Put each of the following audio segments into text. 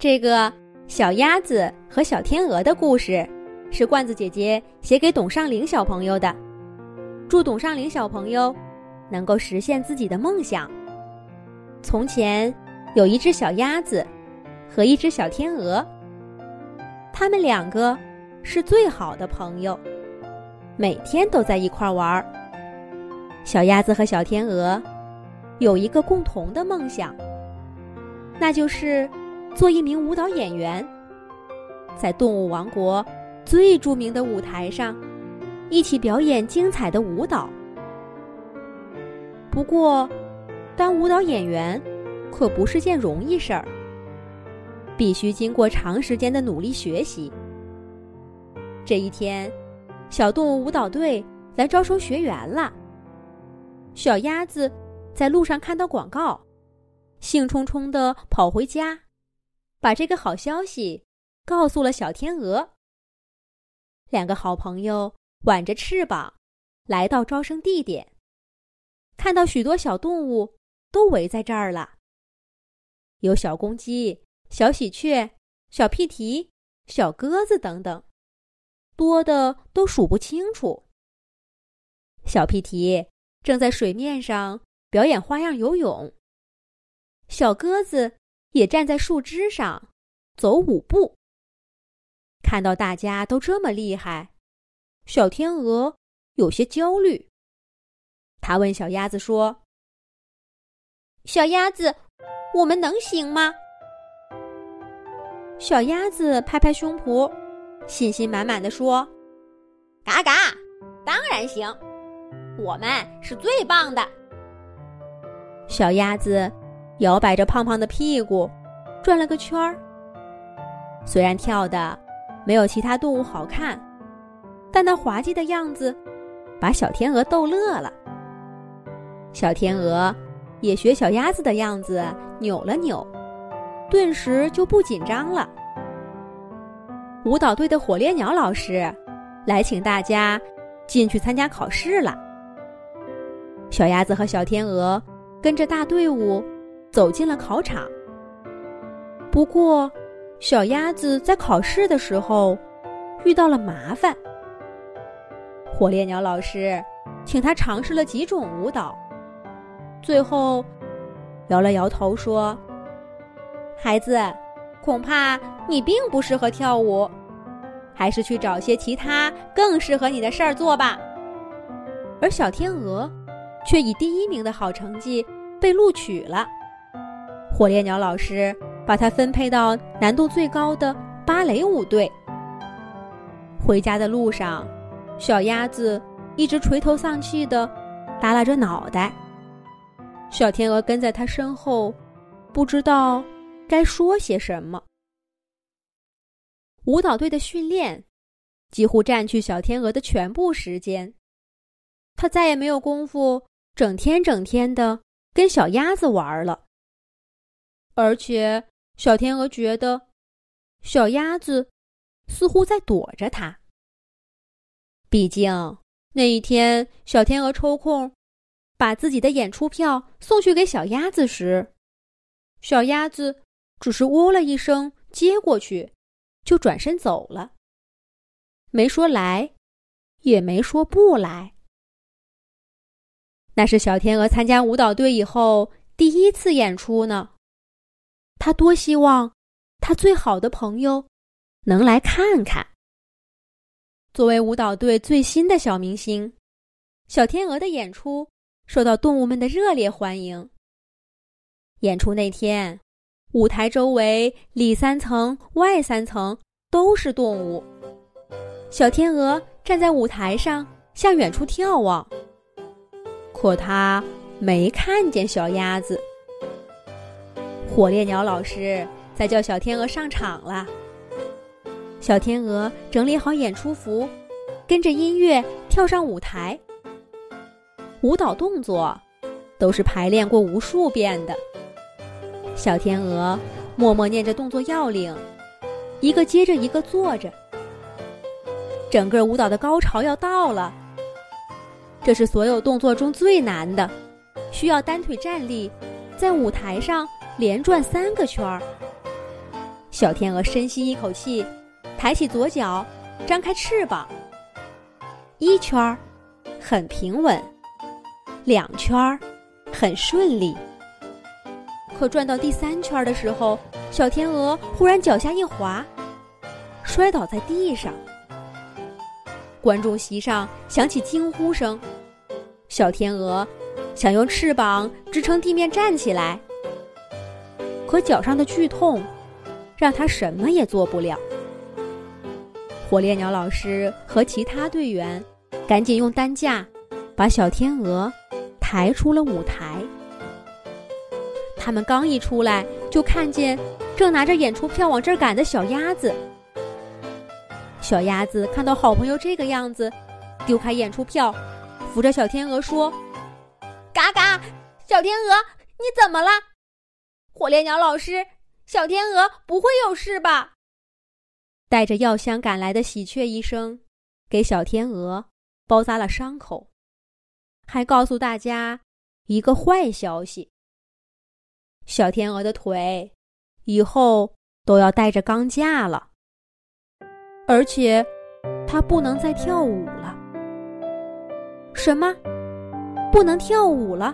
这个小鸭子和小天鹅的故事，是罐子姐姐写给董尚玲小朋友的。祝董尚玲小朋友能够实现自己的梦想。从前有一只小鸭子和一只小天鹅，他们两个是最好的朋友，每天都在一块玩儿。小鸭子和小天鹅有一个共同的梦想，那就是做一名舞蹈演员，在动物王国最著名的舞台上一起表演精彩的舞蹈。不过，当舞蹈演员可不是件容易事儿，必须经过长时间的努力学习。这一天，小动物舞蹈队来招收学员了。小鸭子在路上看到广告，兴冲冲的跑回家，把这个好消息告诉了小天鹅。两个好朋友挽着翅膀来到招生地点，看到许多小动物都围在这儿了，有小公鸡、小喜鹊、小屁蹄、小鸽子等等，多的都数不清楚。小屁蹄。正在水面上表演花样游泳。小鸽子也站在树枝上走五步。看到大家都这么厉害，小天鹅有些焦虑。他问小鸭子说：“小鸭子，我们能行吗？”小鸭子拍拍胸脯，信心满满的说：“嘎嘎，当然行。”我们是最棒的。小鸭子摇摆着胖胖的屁股，转了个圈儿。虽然跳的没有其他动物好看，但那滑稽的样子把小天鹅逗乐了。小天鹅也学小鸭子的样子扭了扭，顿时就不紧张了。舞蹈队的火烈鸟老师来请大家进去参加考试了。小鸭子和小天鹅跟着大队伍走进了考场。不过，小鸭子在考试的时候遇到了麻烦。火烈鸟老师请他尝试了几种舞蹈，最后摇了摇头说：“孩子，恐怕你并不适合跳舞，还是去找些其他更适合你的事儿做吧。”而小天鹅。却以第一名的好成绩被录取了。火烈鸟老师把他分配到难度最高的芭蕾舞队。回家的路上，小鸭子一直垂头丧气的耷拉着脑袋。小天鹅跟在他身后，不知道该说些什么。舞蹈队的训练几乎占据小天鹅的全部时间，他再也没有功夫。整天整天的跟小鸭子玩了，而且小天鹅觉得小鸭子似乎在躲着它。毕竟那一天，小天鹅抽空把自己的演出票送去给小鸭子时，小鸭子只是喔了一声接过去，就转身走了，没说来，也没说不来。那是小天鹅参加舞蹈队以后第一次演出呢，他多希望他最好的朋友能来看看。作为舞蹈队最新的小明星，小天鹅的演出受到动物们的热烈欢迎。演出那天，舞台周围里三层外三层都是动物，小天鹅站在舞台上向远处眺望。可他没看见小鸭子。火烈鸟老师在叫小天鹅上场了。小天鹅整理好演出服，跟着音乐跳上舞台。舞蹈动作都是排练过无数遍的。小天鹅默默念着动作要领，一个接着一个做着。整个舞蹈的高潮要到了。这是所有动作中最难的，需要单腿站立，在舞台上连转三个圈儿。小天鹅深吸一口气，抬起左脚，张开翅膀。一圈儿很平稳，两圈儿很顺利。可转到第三圈的时候，小天鹅忽然脚下一滑，摔倒在地上。观众席上响起惊呼声。小天鹅想用翅膀支撑地面站起来，和脚上的剧痛让他什么也做不了。火烈鸟老师和其他队员赶紧用担架把小天鹅抬出了舞台。他们刚一出来，就看见正拿着演出票往这儿赶的小鸭子。小鸭子看到好朋友这个样子，丢开演出票，扶着小天鹅说：“嘎嘎，小天鹅，你怎么了？火烈鸟老师，小天鹅不会有事吧？”带着药箱赶来的喜鹊医生给小天鹅包扎了伤口，还告诉大家一个坏消息。小天鹅的腿以后都要带着钢架了，而且它不能再跳舞了。什么？不能跳舞了？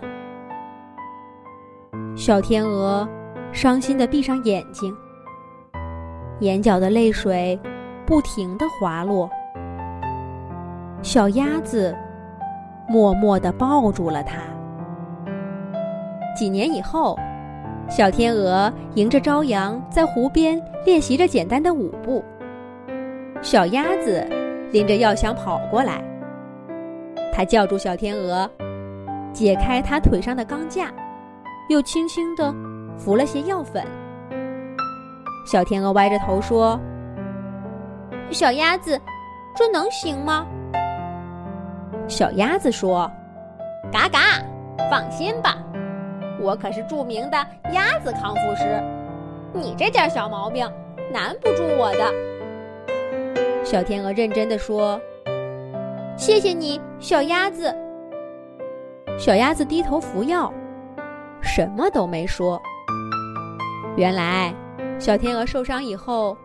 小天鹅伤心的闭上眼睛，眼角的泪水不停的滑落。小鸭子默默的抱住了它。几年以后。小天鹅迎着朝阳，在湖边练习着简单的舞步。小鸭子拎着药箱跑过来，它叫住小天鹅，解开它腿上的钢架，又轻轻地服了些药粉。小天鹅歪着头说：“小鸭子，这能行吗？”小鸭子说：“嘎嘎，放心吧。”我可是著名的鸭子康复师，你这点小毛病难不住我的。小天鹅认真的说：“谢谢你，小鸭子。”小鸭子低头服药，什么都没说。原来，小天鹅受伤以后，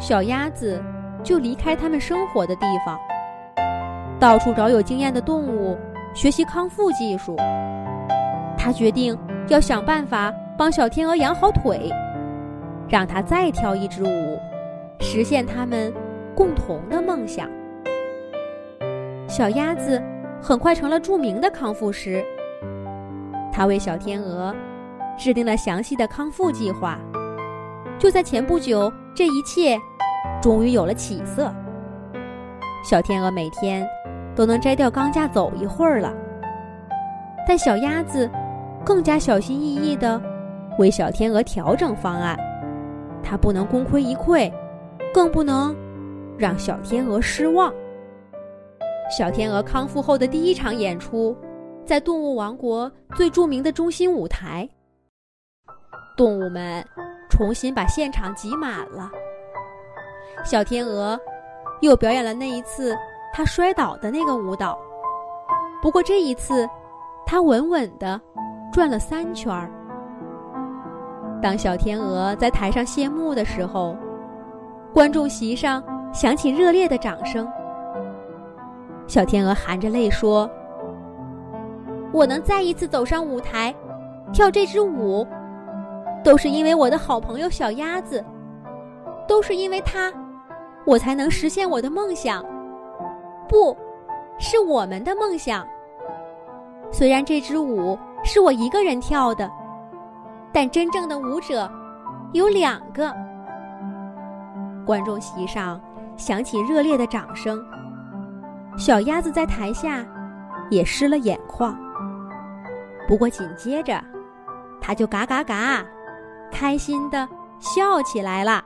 小鸭子就离开他们生活的地方，到处找有经验的动物学习康复技术。他决定。要想办法帮小天鹅养好腿，让它再跳一支舞，实现他们共同的梦想。小鸭子很快成了著名的康复师，他为小天鹅制定了详细的康复计划。就在前不久，这一切终于有了起色。小天鹅每天都能摘掉钢架走一会儿了，但小鸭子。更加小心翼翼地为小天鹅调整方案，他不能功亏一篑，更不能让小天鹅失望。小天鹅康复后的第一场演出，在动物王国最著名的中心舞台，动物们重新把现场挤满了。小天鹅又表演了那一次他摔倒的那个舞蹈，不过这一次，他稳稳的。转了三圈儿。当小天鹅在台上谢幕的时候，观众席上响起热烈的掌声。小天鹅含着泪说：“我能再一次走上舞台，跳这支舞，都是因为我的好朋友小鸭子，都是因为他，我才能实现我的梦想。不，是我们的梦想。虽然这支舞……”是我一个人跳的，但真正的舞者有两个。观众席上响起热烈的掌声，小鸭子在台下也湿了眼眶。不过紧接着，他就嘎嘎嘎，开心的笑起来了。